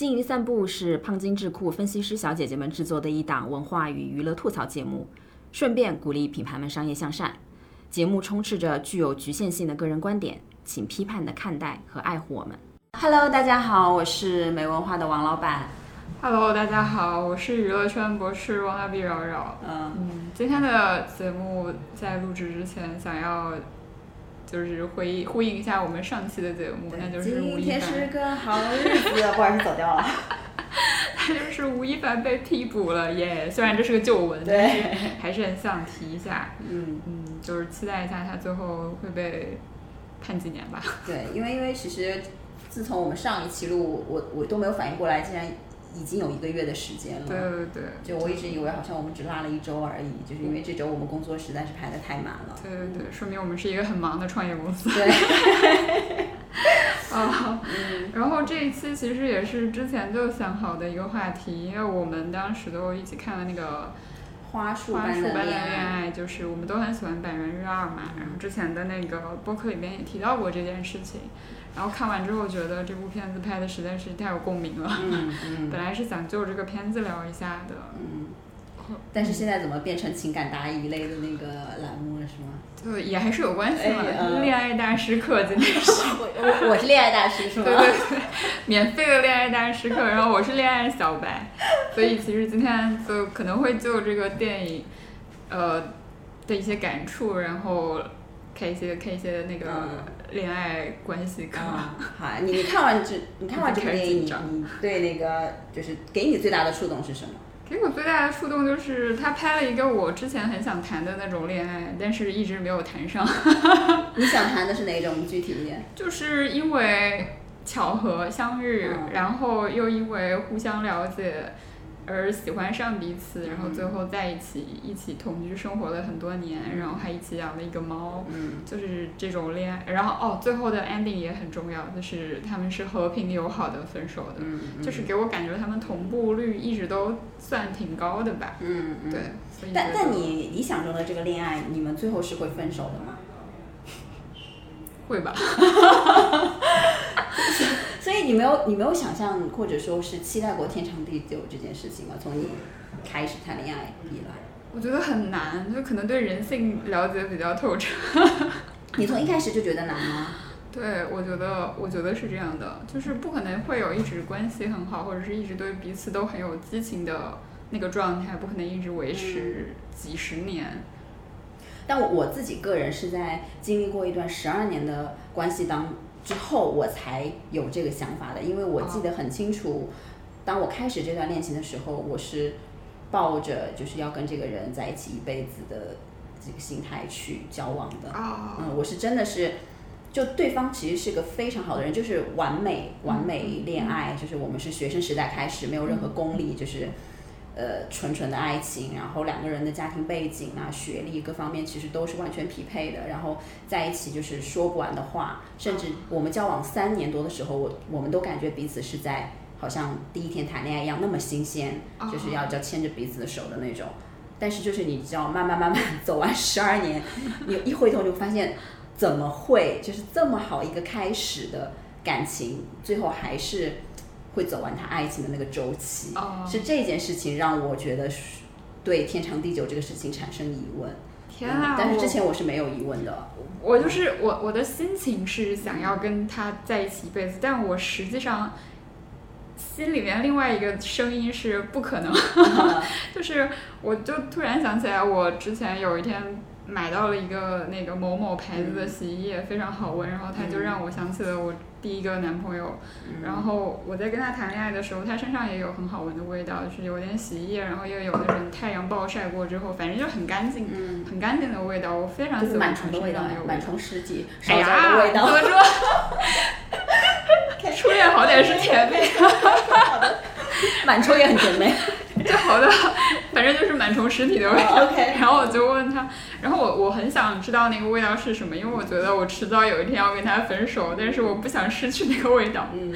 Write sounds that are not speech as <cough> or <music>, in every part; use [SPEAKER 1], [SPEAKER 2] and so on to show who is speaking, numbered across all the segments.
[SPEAKER 1] 金鱼散步是胖金智库分析师小姐姐们制作的一档文化与娱乐吐槽节目，顺便鼓励品牌们商业向善。节目充斥着具有局限性的个人观点，请批判的看待和爱护我们。Hello，大家好，我是没文化的王老板。
[SPEAKER 2] Hello，大家好，我是娱乐圈博士王大碧扰扰。
[SPEAKER 1] 嗯，
[SPEAKER 2] 嗯，今天的节目在录制之前，想要就是回呼应一下我们上期的节目，那就是吴亦
[SPEAKER 1] 今天是，个好日子，<laughs> 不好意思走掉了。<laughs>
[SPEAKER 2] 他就是吴亦凡被批捕了耶。虽然这是个旧闻，
[SPEAKER 1] 对
[SPEAKER 2] 但是还是很想提一下。<laughs>
[SPEAKER 1] 嗯，
[SPEAKER 2] 嗯，就是期待一下他最后会被判几年吧。
[SPEAKER 1] 对，因为因为其实自从我们上一期录，我我都没有反应过来，竟然已经有一个月的时间了。
[SPEAKER 2] 对对对。
[SPEAKER 1] 就我一直以为好像我们只拉了一周而已，就是因为这周我们工作实在是排的太满了。
[SPEAKER 2] 对对对，说明我们是一个很忙的创业公司。
[SPEAKER 1] 对，<laughs>
[SPEAKER 2] 啊，然后这一期其实也是之前就想好的一个话题，因为我们当时都一起看了那个
[SPEAKER 1] 花束《
[SPEAKER 2] 花
[SPEAKER 1] 般的
[SPEAKER 2] 束般的
[SPEAKER 1] 恋
[SPEAKER 2] 恋爱》，就是我们都很喜欢《百元日二》嘛，然后之前的那个播客里面也提到过这件事情，然后看完之后觉得这部片子拍的实在是太有共鸣了，
[SPEAKER 1] 嗯嗯 <laughs>
[SPEAKER 2] 本来是想就这个片子聊一下的，
[SPEAKER 1] 嗯。但是现在怎么变成情感答疑类的那个栏目了，是吗？
[SPEAKER 2] 就也还是有关系嘛，恋爱大师课今天是。<laughs>
[SPEAKER 1] 我我我是恋爱大师，是吗？
[SPEAKER 2] 对对对，免费的恋爱大师课，然后我是恋爱小白，所以其实今天就可能会就这个电影，呃的一些感触，然后开一些开一些那个
[SPEAKER 1] 嗯
[SPEAKER 2] 恋爱关系课。
[SPEAKER 1] 啊，好，你你看完这你看完这部电影，你你对那个就是给你最大的触动是什么？
[SPEAKER 2] 给我最大的触动就是他拍了一个我之前很想谈的那种恋爱，但是一直没有谈上，<laughs>
[SPEAKER 1] 你想谈的是哪种？具体一点。
[SPEAKER 2] 就是因为巧合相遇，
[SPEAKER 1] 嗯
[SPEAKER 2] 然后又因为互相了解。而喜欢上彼此，然后最后在一起，一起同居生活了很多年，然后还一起养了一个猫，
[SPEAKER 1] 嗯
[SPEAKER 2] 就是这种恋爱。然后哦，最后的 ending 也很重要，就是他们是和平友好的分手的，
[SPEAKER 1] 嗯，
[SPEAKER 2] 就是给我感觉他们同步率一直都算挺高的吧。
[SPEAKER 1] 嗯嗯。
[SPEAKER 2] 对，所以
[SPEAKER 1] 但但你理想中的这个恋爱，你们最后是会分手的吗？<laughs>
[SPEAKER 2] 会吧？<laughs>
[SPEAKER 1] 所以你没有你没有想象或者说是期待过天长地久这件事情吗？从你开始谈恋爱以来，
[SPEAKER 2] 我觉得很难，就可能对人性了解比较透彻。<laughs>
[SPEAKER 1] 你从一开始就觉得难吗？
[SPEAKER 2] 对，我觉得，我觉得是这样的，就是不可能会有一直关系很好，或者是一直对彼此都很有激情的那个状态，不可能一直维持几十年。
[SPEAKER 1] 但我自己个人是在经历过一段十二年的关系当之后，我才有这个想法的。因为我记得很清楚，当我开始这段恋情的时候，我是抱着就是要跟这个人在一起一辈子的这个心态去交往的。
[SPEAKER 2] 啊
[SPEAKER 1] 嗯，我是真的是，就对方其实是个非常好的人，就是完美完美恋爱，就是我们是学生时代开始，没有任何功利，就是呃纯纯的爱情，然后两个人的家庭背景啊、学历各方面其实都是完全匹配的，然后在一起就是说不完的话，甚至我们交往三年多的时候，我我们都感觉彼此是在好像第一天谈恋爱一样那么新鲜，就是要要牵着彼此的手的那种。但是就是你知道，慢慢慢慢走完十二年，你一回头就发现，怎么会就是这么好一个开始的感情，最后还是会走完他爱情的那个周期？
[SPEAKER 2] 哦
[SPEAKER 1] 是这件事情让我觉得是对天长地久这个事情产生疑问。
[SPEAKER 2] 天啊！
[SPEAKER 1] 嗯但是之前我是没有疑问的。
[SPEAKER 2] 我就是我，我的心情是想要跟他在一起一辈子，但我实际上心里面另外一个声音是不可能，<laughs> 就是我就突然想起来，我之前有一天买到了一个那个某某牌子的洗衣液，非常好闻，然后它就让我想起了我第一个男朋友，然后我在跟他谈恋爱的时候，他身上也有很好闻的味道，就是有点洗衣液，然后又有那种太阳暴晒过之后，反正就很干净，
[SPEAKER 1] 嗯，
[SPEAKER 2] 很干净的味道，我非常喜欢他身
[SPEAKER 1] 虫的味道满虫尸体，烧焦
[SPEAKER 2] 哎呀，
[SPEAKER 1] 味道。
[SPEAKER 2] 怎么说？<laughs> 初恋好歹是甜妹，<laughs>
[SPEAKER 1] 满虫也很甜美。<laughs>
[SPEAKER 2] 就好的反正就是螨虫尸体的味道。<laughs> 然后我就问他，然后我我很想知道那个味道是什么，因为我觉得我迟早有一天要跟他分手，但是我不想失去那个味道。
[SPEAKER 1] 嗯。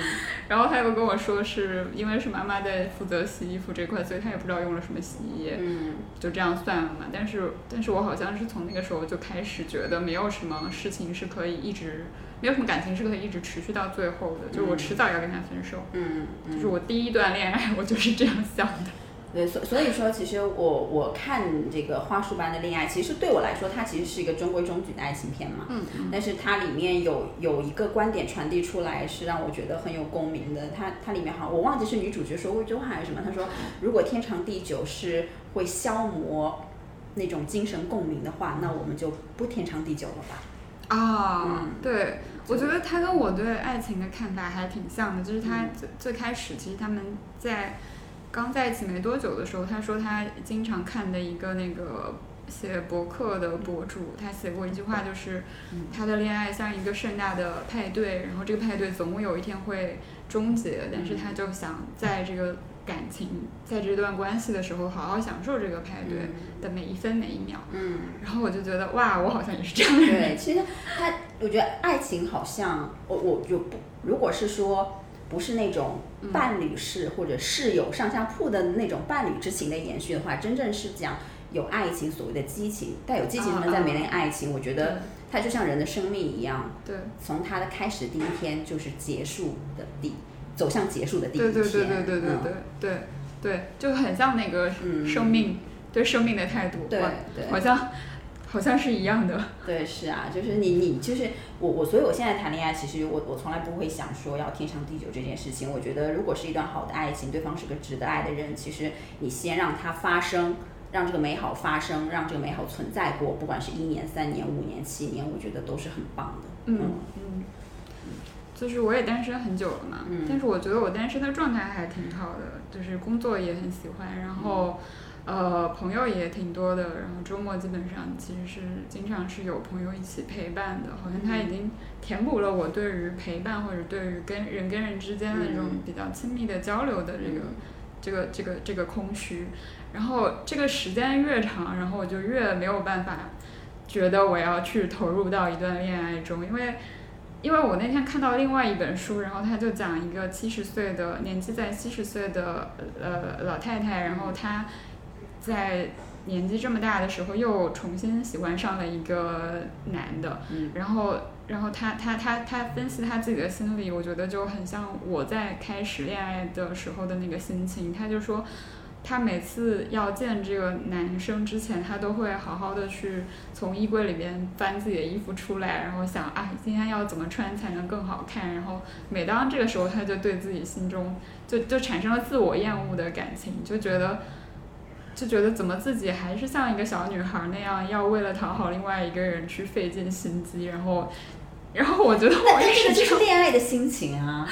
[SPEAKER 2] 然后他又跟我说，是因为是妈妈在负责洗衣服这块，所以他也不知道用了什么洗衣液。
[SPEAKER 1] 嗯。
[SPEAKER 2] 就这样算了嘛。但是但是我好像是从那个时候就开始觉得没有什么事情是可以一直。没有什么感情是可以一直持续到最后的，就是我迟早要跟他分手。
[SPEAKER 1] 嗯，
[SPEAKER 2] 就是我第一段恋爱，我就是这样想的。
[SPEAKER 1] 对，所所以说，其实我我看这个花束般的恋爱，其实对我来说，它其实是一个中规中矩的爱情片嘛。
[SPEAKER 2] 嗯
[SPEAKER 1] 嗯。但是它里面有有一个观点传递出来，是让我觉得很有共鸣的。它它里面好，我忘记是女主角说过一句话还是什么，她说：“如果天长地久是会消磨那种精神共鸣的话，那我们就不天长地久了吧。”
[SPEAKER 2] 啊，对，我觉得他跟我对爱情的看法还挺像的。就是他最最开始，其实他们在刚在一起没多久的时候，他说他经常看的一个那个写博客的博主，他写过一句话，就是他的恋爱像一个盛大的派对，然后这个派对总有一天会终结，但是他就想在这个。感情在这段关系的时候，好好享受这个派对的每一分每一秒。
[SPEAKER 1] 嗯，
[SPEAKER 2] 然后我就觉得，哇，我好像也是这样的
[SPEAKER 1] 人。对，其实他，我觉得爱情好像，我我就不，如果是说不是那种伴侣式或者室友上下铺的那种伴侣之情的延续的话，真正是讲有爱情，所谓的激情，带有激情成分在没恋爱情，我觉得它就像人的生命一样，
[SPEAKER 2] 对，
[SPEAKER 1] 从它的开始第一天就是结束的第。走向结束的第一天，
[SPEAKER 2] 对对对对对对对对对，就很像那个生命对生命的态度，
[SPEAKER 1] 对对，
[SPEAKER 2] 好像好像是一样的。
[SPEAKER 1] 对，是啊，就是你你就是我我，所以我现在谈恋爱，其实我我从来不会想说要天长地久这件事情。我觉得如果是一段好的爱情，对方是个值得爱的人，其实你先让它发生，让这个美好发生，让这个美好存在过，不管是一年、三年、五年、七年，我觉得都是很棒的。
[SPEAKER 2] 嗯嗯。就是我也单身很久了嘛，嗯但是我觉得我单身的状态还挺好的，就是工作也很喜欢，然后，呃，朋友也挺多的，然后周末基本上其实是经常是有朋友一起陪伴的，好像他已经填补了我对于陪伴或者对于跟人跟人之间的这种比较亲密的交流的这个这个这个这个空虚，然后这个时间越长，然后我就越没有办法觉得我要去投入到一段恋爱中，因为。因为我那天看到另外一本书，然后他就讲一个七十岁的年纪在七十岁的呃老太太，然后她在年纪这么大的时候又重新喜欢上了一个男的，然后然后他他他他分析他自己的心理，我觉得就很像我在开始恋爱的时候的那个心情，他就说。他每次要见这个男生之前，他都会好好的去从衣柜里边翻自己的衣服出来，然后想啊，今天要怎么穿才能更好看。然后每当这个时候，他就对自己心中就就产生了自我厌恶的感情，就觉得就觉得怎么自己还是像一个小女孩那样，要为了讨好另外一个人去费尽心机，然后然后我觉得我
[SPEAKER 1] 这个就是恋爱的心情啊。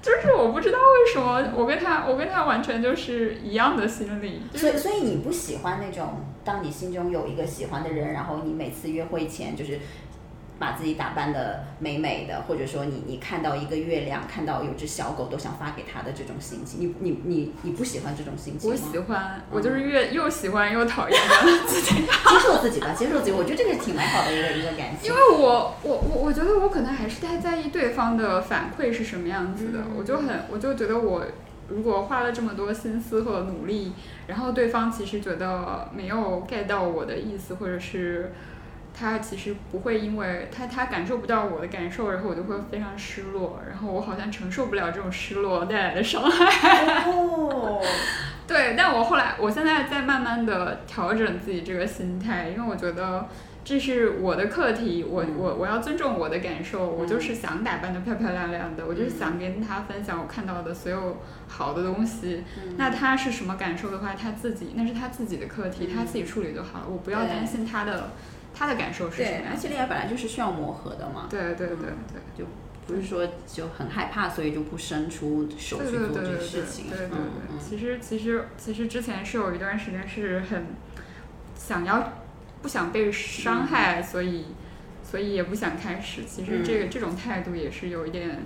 [SPEAKER 2] 就是我不知道为什么我跟他我跟他完全就是一样的心理，
[SPEAKER 1] 所以所以你不喜欢那种当你心中有一个喜欢的人，然后你每次约会前就是。把自己打扮的美美的，或者说你你看到一个月亮，看到有只小狗都想发给他的这种心情，你你你你不喜欢这种心情
[SPEAKER 2] 吗？我喜欢，我就是越又喜欢又讨厌自己。<laughs>
[SPEAKER 1] 接受自己吧，接受自己，我觉得这个挺美好的一个一个感情。
[SPEAKER 2] 因为我我我我觉得我可能还是太在意对方的反馈是什么样子的，我就很我就觉得我如果花了这么多心思和努力，然后对方其实觉得没有 get 到我的意思，或者是。他其实不会，因为他他感受不到我的感受，然后我就会非常失落，然后我好像承受不了这种失落带来的伤害。
[SPEAKER 1] 哦，<laughs>
[SPEAKER 2] 对，但我后来，我现在在慢慢的调整自己这个心态，因为我觉得这是我的课题，我我我要尊重我的感受，我就是想打扮的漂漂亮亮的，我就是想跟他分享我看到的所有好的东西。那他是什么感受的话，他自己那是他自己的课题，他自己处理就好了，我不要担心他的。他的感受是什么？
[SPEAKER 1] 而且恋爱本来就是需要磨合的嘛。
[SPEAKER 2] 对对对对，
[SPEAKER 1] 就不是说就很害怕，所以就不伸出手去做这
[SPEAKER 2] 个
[SPEAKER 1] 事情。
[SPEAKER 2] 对对对，其实其实其实之前是有一段时间是很想要不想被伤害，所以所以也不想开始。其实这个这种态度也是有一点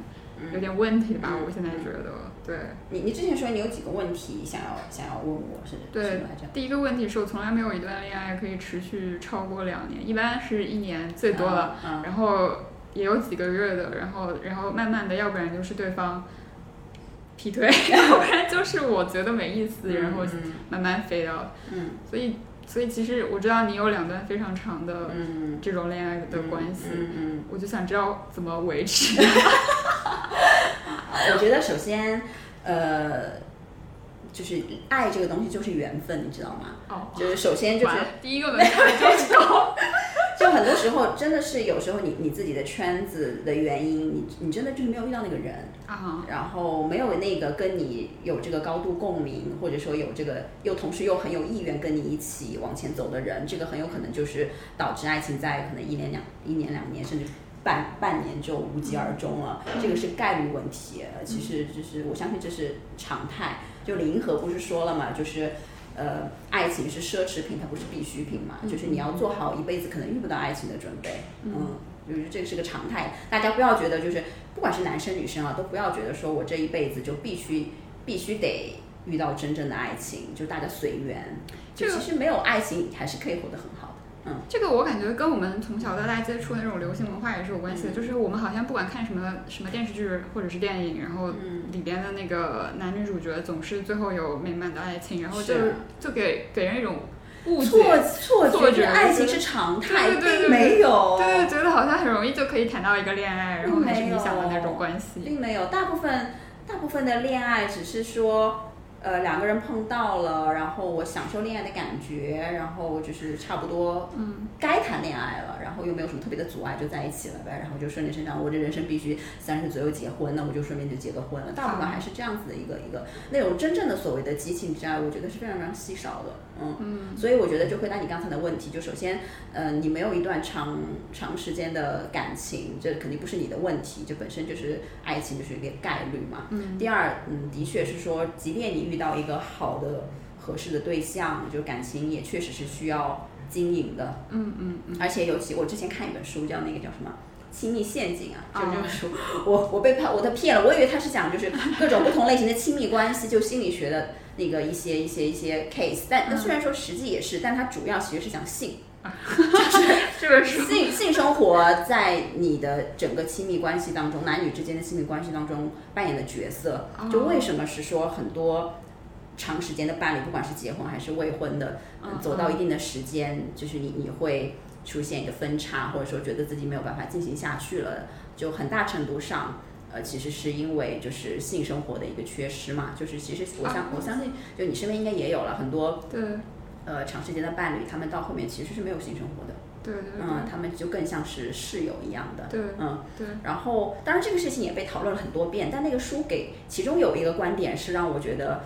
[SPEAKER 2] 有点问题吧。
[SPEAKER 1] 嗯
[SPEAKER 2] 我现在觉得，对
[SPEAKER 1] 你你之前说你有几个问题想要想要问我是
[SPEAKER 2] 对
[SPEAKER 1] 什么来着？
[SPEAKER 2] 第一个问题是我从来没有一段恋爱可以持续超过两年，一般是一年最多了，
[SPEAKER 1] 嗯，
[SPEAKER 2] 然后也有几个月的，然后然后慢慢的，要不然就是对方劈腿，<laughs> 要不然就是我觉得没意思，然后
[SPEAKER 1] 嗯
[SPEAKER 2] 慢慢飞掉。
[SPEAKER 1] 嗯
[SPEAKER 2] 所以所以其实我知道你有两段非常长的
[SPEAKER 1] 嗯
[SPEAKER 2] 这种恋爱的关系，
[SPEAKER 1] 嗯嗯
[SPEAKER 2] 我就想知道怎么维持。<laughs>
[SPEAKER 1] 我觉得首先，呃，就是爱这个东西就是缘分，你知道吗？
[SPEAKER 2] 哦，
[SPEAKER 1] 就是首先就是
[SPEAKER 2] 第一个门槛就是高。
[SPEAKER 1] 就很多时候真的是有时候你你自己的圈子的原因，你你真的就是没有遇到那个人，
[SPEAKER 2] 啊，
[SPEAKER 1] 然后没有那个跟你有这个高度共鸣，或者说有这个又同时又很有意愿跟你一起往前走的人，这个很有可能就是导致爱情在可能一年两一年两年甚至半半年就无疾而终了，这个是概率问题。呃其实就是我相信这是常态。就李银河不是说了嘛，就是。呃，爱情是奢侈品，它不是必需品嘛。就是你要做好一辈子可能遇不到爱情的准备，嗯，就是这个是个常态。大家不要觉得就是不管是男生女生啊，都不要觉得说我这一辈子就必须必须得遇到真正的爱情，就大家随缘。就其实没有爱情还是可以活得很好的。嗯
[SPEAKER 2] 这个我感觉跟我们从小到大接触的那种流行文化也是有关系的，
[SPEAKER 1] 嗯
[SPEAKER 2] 就是我们好像不管看什么什么电视剧或者是电影，然后
[SPEAKER 1] 嗯
[SPEAKER 2] 里边的那个男女主角总是最后有美满的爱情，然后就就给给人一种误
[SPEAKER 1] 错
[SPEAKER 2] 解，
[SPEAKER 1] 错觉，爱情是常态，
[SPEAKER 2] 对对对
[SPEAKER 1] 没有，
[SPEAKER 2] 对，觉得好像很容易就可以谈到一个恋爱，然后还是理想的那种关系。
[SPEAKER 1] 并没有。大部分大部分的恋爱只是说。呃，两个人碰到了，然后我享受恋爱的感觉，然后就是差不多，
[SPEAKER 2] 嗯，
[SPEAKER 1] 该谈恋爱了，然后又没有什么特别的阻碍，就在一起了呗，然后就顺理成章，我这人生必须三十左右结婚，那我就顺便就结个婚了。大部分还是这样子的一个一个那种真正的所谓的激情之爱，我觉得是非常非常稀少的，嗯
[SPEAKER 2] 嗯
[SPEAKER 1] 所以我觉得就回答你刚才的问题，就首先，呃，你没有一段长长时间的感情，这肯定不是你的问题，这本身就是爱情就是一个概率嘛。
[SPEAKER 2] 嗯
[SPEAKER 1] 第二，嗯，的确是说，即便你遇到一个好的、合适的对象，就感情也确实是需要经营的。
[SPEAKER 2] 嗯嗯嗯，
[SPEAKER 1] 而且尤其我之前看一本书，叫那个叫什么？亲密陷阱啊，就
[SPEAKER 2] 哦
[SPEAKER 1] 这本书，我我被他我都骗了，我以为他是讲就是各种不同类型的亲密关系，就心理学的那个一些一些一些 case，但那虽然说实际也是，但它主要其实是讲性，
[SPEAKER 2] 这个书
[SPEAKER 1] 性性生活在你的整个亲密关系当中，男女之间的亲密关系当中扮演的角色，就为什么是说很多长时间的伴侣，不管是结婚还是未婚的，走到一定的时间，就是你你会出现一个分叉，或者说觉得自己没有办法进行下去了，就很大程度上。呃，其实是因为就是性生活的一个缺失嘛，就是其实我相、
[SPEAKER 2] 啊
[SPEAKER 1] 我相信，就你身边应该也有了很多
[SPEAKER 2] 对
[SPEAKER 1] 呃长时间的伴侣，他们到后面其实是没有性生活的，
[SPEAKER 2] 对对
[SPEAKER 1] 嗯，他们就更像是室友一样的，
[SPEAKER 2] 对
[SPEAKER 1] 嗯，
[SPEAKER 2] 对，
[SPEAKER 1] 然后，当然这个事情也被讨论了很多遍，但那个书给其中有一个观点是让我觉得，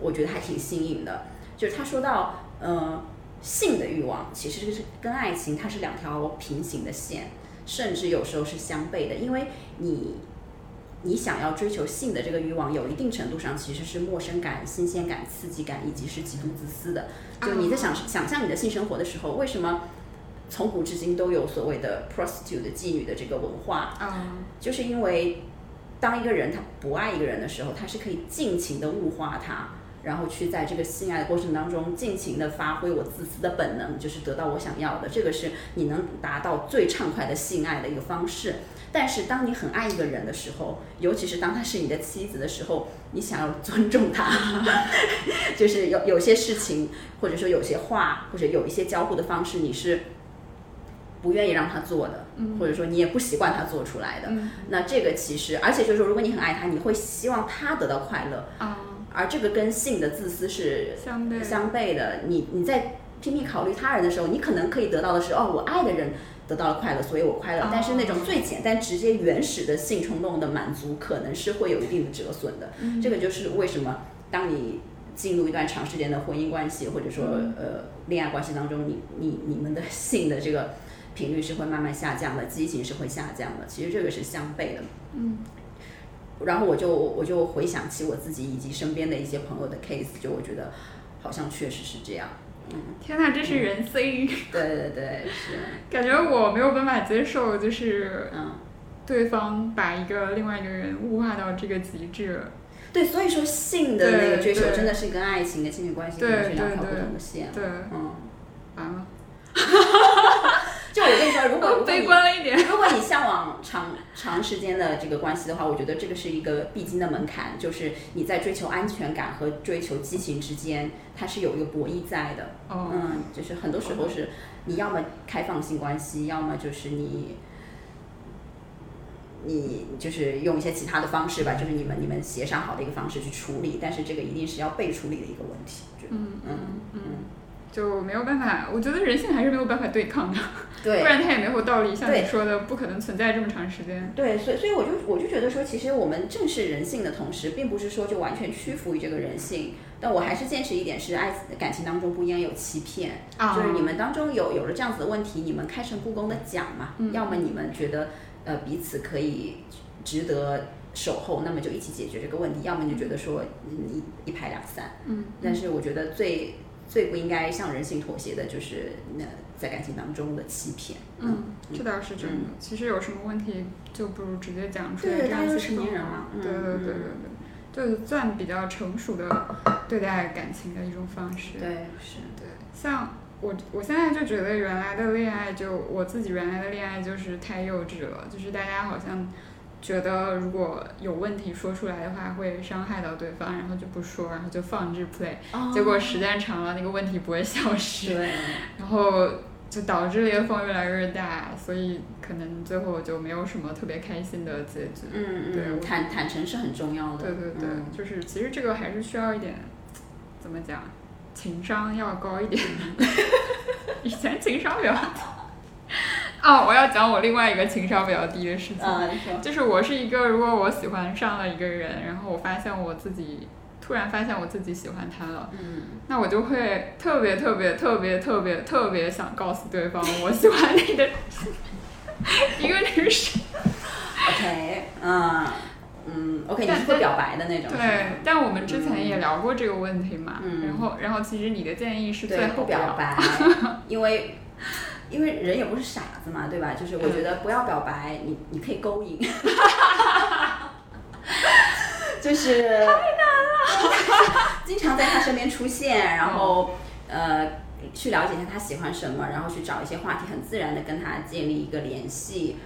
[SPEAKER 1] 我觉得还挺新颖的，就是他说到，呃，性的欲望其实是跟爱情它是两条平行的线，甚至有时候是相悖的，因为你。你想要追求性的这个欲望，有一定程度上其实是陌生感、新鲜感、刺激感，以及是极度自私的。就你在想想象你的性生活的时候，为什么从古至今都有所谓的 prostitute 的妓女的这个文化？
[SPEAKER 2] 啊，
[SPEAKER 1] 就是因为当一个人他不爱一个人的时候，他是可以尽情的物化他，然后去在这个性爱的过程当中尽情的发挥我自私的本能，就是得到我想要的。这个是你能达到最畅快的性爱的一个方式。但是当你很爱一个人的时候，尤其是当他是你的妻子的时候，你想要尊重他，<laughs> 就是有有些事情，或者说有些话，或者有一些交互的方式，你是不愿意让他做的，或者说你也不习惯他做出来的。
[SPEAKER 2] 嗯。
[SPEAKER 1] 那这个其实，而且就是说，如果你很爱他，你会希望他得到快乐，
[SPEAKER 2] 啊，
[SPEAKER 1] 而这个跟性的自私是
[SPEAKER 2] 相对。
[SPEAKER 1] 相悖的。你你在拼命考虑他人的时候，你可能可以得到的是，哦，我爱的人得到了快乐，所以我快乐。
[SPEAKER 2] 哦
[SPEAKER 1] 但是那种最简单、直接、原始的性冲动的满足，可能是会有一定的折损的。
[SPEAKER 2] 嗯
[SPEAKER 1] 这个就是为什么当你进入一段长时间的婚姻关系，或者说
[SPEAKER 2] 嗯
[SPEAKER 1] 呃恋爱关系当中，你你你们的性的这个频率是会慢慢下降的，激情是会下降的。其实这个是相悖的。
[SPEAKER 2] 嗯
[SPEAKER 1] 然后我就我就回想起我自己以及身边的一些朋友的 case，就我觉得好像确实是这样。
[SPEAKER 2] 天呐，这是人性，
[SPEAKER 1] 对对对，是，
[SPEAKER 2] 感觉我没有办法接受，就是
[SPEAKER 1] 嗯。
[SPEAKER 2] 对方把一个另外一个人物化到这个极致。
[SPEAKER 1] 对，所以说性的那个追求真的是跟爱情的亲密关系
[SPEAKER 2] 对
[SPEAKER 1] 可能是两条不
[SPEAKER 2] 对对
[SPEAKER 1] 同的线。
[SPEAKER 2] 对，
[SPEAKER 1] 嗯，
[SPEAKER 2] 完了，<laughs>
[SPEAKER 1] 就我跟你说，如果如果 <laughs>
[SPEAKER 2] 悲
[SPEAKER 1] 你
[SPEAKER 2] 观了一点。
[SPEAKER 1] 如果你向往长长时间的这个关系的话，我觉得这个是一个必经的门槛，就是你在追求安全感和追求激情之间，它是有一个博弈在的。
[SPEAKER 2] 哦，
[SPEAKER 1] 嗯，就是很多时候是你要么开放性关系，要么就是你。你就是用一些其他的方式吧，就是你们你们协商好的一个方式去处理，但是这个一定是要被处理的一个问题，
[SPEAKER 2] 嗯
[SPEAKER 1] 嗯，
[SPEAKER 2] 就没有办法，我觉得人性还是没有办法对抗的，
[SPEAKER 1] 对
[SPEAKER 2] 不，然它也没有道理。像你说的，不可能存在这么长时间。
[SPEAKER 1] 对，所以所以我就我就觉得说，其实我们正视人性的同时，并不是说就完全屈服于这个人性。但我还是坚持一点是，爱感情当中不应该有欺骗，
[SPEAKER 2] 啊
[SPEAKER 1] 就是你们当中有有了这样子的问题，你们开诚布公的讲嘛，
[SPEAKER 2] 嗯
[SPEAKER 1] 要么你们觉得呃彼此可以值得守候，那么就一起解决这个问题；要么你就觉得说嗯一一拍两散。
[SPEAKER 2] 嗯，
[SPEAKER 1] 但是我觉得最最不应该向人性妥协的就是那在感情当中的欺骗。
[SPEAKER 2] 嗯，这倒是真的。其实有什么问题，就不如直接讲出来，这样子
[SPEAKER 1] 大家都成年人嘛，嗯
[SPEAKER 2] 对对对对
[SPEAKER 1] 嗯
[SPEAKER 2] 对，就算比较成熟的对待感情的一种方式。
[SPEAKER 1] 对，是。
[SPEAKER 2] 对，像我我现在就觉得原来的恋爱就我自己原来的恋爱就是太幼稚了，就是大家好像觉得如果有问题说出来的话会伤害到对方，然后就不说，然后就放置 play，、结果时间长了那个问题不会消失，
[SPEAKER 1] 对，
[SPEAKER 2] 然后就导致裂缝越来越大，所以可能最后就没有什么特别开心的结局。
[SPEAKER 1] 嗯
[SPEAKER 2] 对
[SPEAKER 1] 嗯，坦坦诚是很重要的。
[SPEAKER 2] 对对对，
[SPEAKER 1] 嗯
[SPEAKER 2] 就是其实这个还是需要一点，怎么讲，情商要高一点。<laughs> 以前情商比较低。<laughs> 哦，我要讲我另外一个情商比较低的事情，
[SPEAKER 1] 啊，
[SPEAKER 2] 就是我是一个，如果我喜欢上了一个人，然后我发现我自己突然发现我自己喜欢他了，
[SPEAKER 1] 嗯，
[SPEAKER 2] 那我就会特别特别特别特别特别想告诉对方我喜欢你的一个女生。<laughs>
[SPEAKER 1] OK，嗯嗯，OK，你
[SPEAKER 2] 但
[SPEAKER 1] 是会表白的那种。
[SPEAKER 2] 对，但我们之前也聊过这个问题嘛，
[SPEAKER 1] 嗯
[SPEAKER 2] 然后然后其实你的建议是最，后
[SPEAKER 1] 表白，<laughs> 因为因为人也不是傻子嘛，对吧？就是我觉得不要表白，你你可以勾引。<laughs> 就是太难了，<laughs> 经常在他身边出现，然后、呃去了解一下他喜欢什么，然后去找一些话题，很自然的跟他建立一个联系。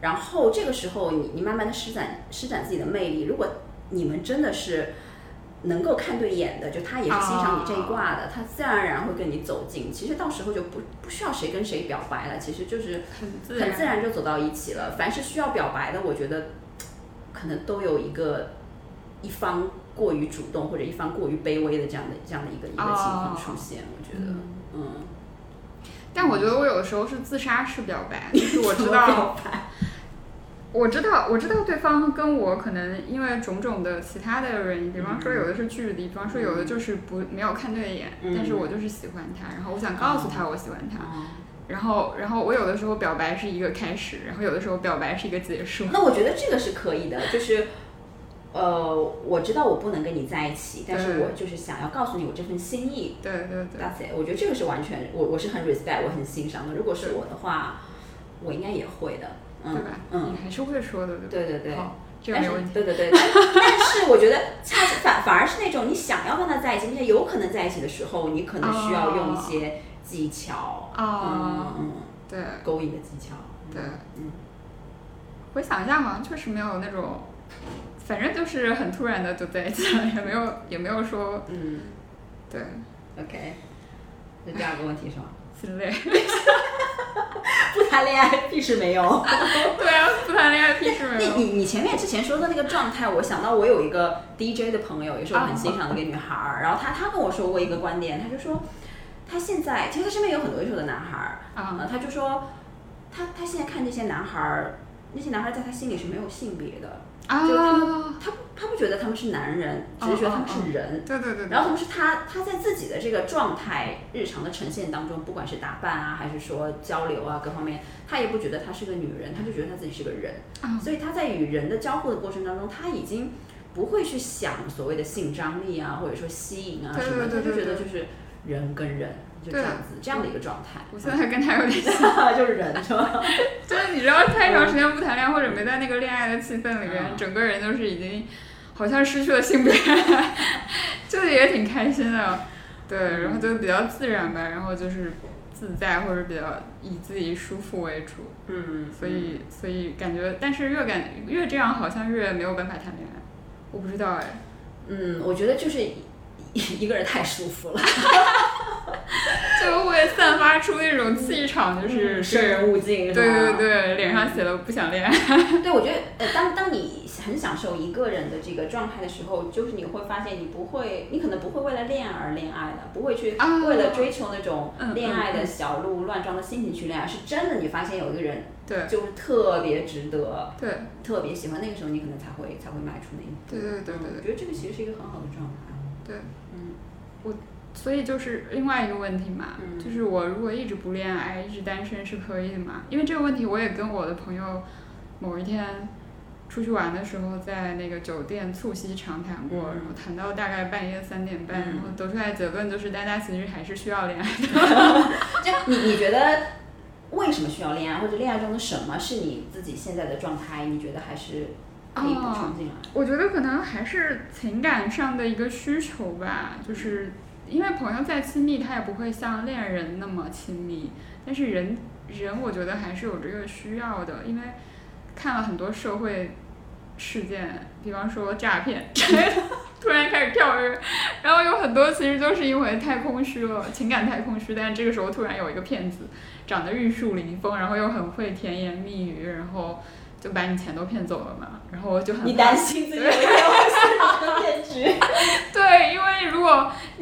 [SPEAKER 1] 然后这个时候你，你慢慢的施展施展自己的魅力。如果你们真的是能够看对眼的，就他也是欣赏你这一卦的，他自然而然会跟你走近。其实到时候就不不需要谁跟谁表白了，其实就是
[SPEAKER 2] 很自然，
[SPEAKER 1] 就走到一起了。凡是需要表白的，我觉得可能都有一个一方过于主动或者一方过于卑微的这样的这样的一个一个情况出现。我觉得，嗯，
[SPEAKER 2] 但我觉得我有的时候是自杀式表白，就是我知道 <laughs> 我知道，我知道对方跟我可能因为种种的其他的原因，比方说有的是距离，比方说有的就是不没有看对眼，
[SPEAKER 1] 嗯
[SPEAKER 2] 但是我就是喜欢他，然后我想告诉他我喜欢他，
[SPEAKER 1] 哦
[SPEAKER 2] 然后然后我有的时候表白是一个开始，然后有的时候表白是一个结束。
[SPEAKER 1] 那我觉得这个是可以的，就是，呃，我知道我不能跟你在一起，但是我就是想要告诉你我这份心意。
[SPEAKER 2] 对对对
[SPEAKER 1] ，That's it，我觉得这个是完全我我是很 respect，我很欣赏的。如果是我的话，我应该也会的。嗯，
[SPEAKER 2] 对吧？
[SPEAKER 1] 嗯，
[SPEAKER 2] 你还是会说的，对吧？
[SPEAKER 1] 对对对。
[SPEAKER 2] 好，这个没问题。
[SPEAKER 1] 对对对，但但是我觉得恰反反而是那种你想要跟他在一起，并且有可能在一起的时候，你可能需要用一些技巧，
[SPEAKER 2] 啊
[SPEAKER 1] 嗯
[SPEAKER 2] 对
[SPEAKER 1] 嗯，勾引的技巧。
[SPEAKER 2] 对，
[SPEAKER 1] 嗯，
[SPEAKER 2] 回想一下，好像确实没有那种，反正就是很突然的就在一起了，也没有也没有说
[SPEAKER 1] 嗯
[SPEAKER 2] 对
[SPEAKER 1] ，OK。那第二个问题是吗？
[SPEAKER 2] 心累。<laughs> <laughs>
[SPEAKER 1] 不谈恋爱屁事没有。<laughs>
[SPEAKER 2] 对啊，不谈恋爱屁事没有。
[SPEAKER 1] 你你你前面之前说的那个状态，我想到我有一个 DJ 的朋友，也是我很欣赏的一个女孩儿，然后她她跟我说过一个观点，她就说，她现在其实她身边有很多优秀的男孩儿，
[SPEAKER 2] 啊
[SPEAKER 1] 呃，她就说，她她现在看这些男孩儿，那些男孩儿在她心里是没有性别的，
[SPEAKER 2] 啊，
[SPEAKER 1] 就他们她她不觉得他们是男人，只是觉得他们是人。
[SPEAKER 2] 对对对对。
[SPEAKER 1] 然后同时他，他在自己的这个状态、日常的呈现当中，不管是打扮啊，还是说交流啊，各方面，他也不觉得她是个女人，他就觉得他自己是个人。
[SPEAKER 2] 啊
[SPEAKER 1] 所以他在与人的交互的过程当中，他已经不会去想所谓的性张力啊，或者说吸引啊什么，他就觉得就是人跟人，就这样子这样的一个状态。
[SPEAKER 2] 我现在跟他有点像，<laughs>
[SPEAKER 1] 就是人是吧？<laughs>
[SPEAKER 2] 就是你知道，太长时间不谈恋爱，或者没在那个恋爱的气氛里面，整个人都是已经好像失去了性别，<laughs> 就是也挺开心的。对，然后就比较自然吧，然后就是自在或者比较以自己舒服为主。
[SPEAKER 1] 嗯，
[SPEAKER 2] 所以所以感觉，但是越感越这样，好像越没有办法谈恋爱。我不知道哎。
[SPEAKER 1] 嗯，我觉得就是一个人太舒服了。<laughs>
[SPEAKER 2] 就会散发出那种气场，就是
[SPEAKER 1] 生人勿近，
[SPEAKER 2] 对对对，脸上写了不想恋爱。<laughs>
[SPEAKER 1] 对，我觉得呃，当当你很享受一个人的这个状态的时候，就是你会发现你不会，你可能不会为了恋爱而恋爱的，不会去为了追求那种恋爱的小鹿乱撞的心情去恋爱，是真的，你发现有一个人，
[SPEAKER 2] 对，
[SPEAKER 1] 就是特别值得，
[SPEAKER 2] 对，
[SPEAKER 1] 特别喜欢，那个时候你可能才会才会迈出那一
[SPEAKER 2] 步。对对对对，
[SPEAKER 1] 我觉得这个其实是一个很好的状态。
[SPEAKER 2] 对。所以就是另外一个问题嘛，就是我如果一直不恋爱，一直单身是可以的嘛？因为这个问题我也跟我的朋友某一天出去玩的时候，在那个酒店促膝长谈过，然后谈到大概半夜三点半，然后得出来结论就是大家其实还是需要恋爱的。<laughs>
[SPEAKER 1] 就你你觉得为什么需要恋爱，或者恋爱中的什么是你自己现在的状态？你觉得还是可以补充进来？
[SPEAKER 2] 我觉得可能还是情感上的一个需求吧，就是。因为朋友再亲密，他也不会像恋人那么亲密。但是人，人我觉得还是有这个需要的，因为看了很多社会事件，比方说诈骗之类的，<laughs> 突然开始跳跃，然后有很多其实都是因为太空虚了，情感太空虚。但是这个时候突然有一个骗子，长得玉树临风，然后又很会甜言蜜语，然后。就把你钱都骗走了嘛，然后我就很
[SPEAKER 1] 你担心自己有一天会陷入骗局。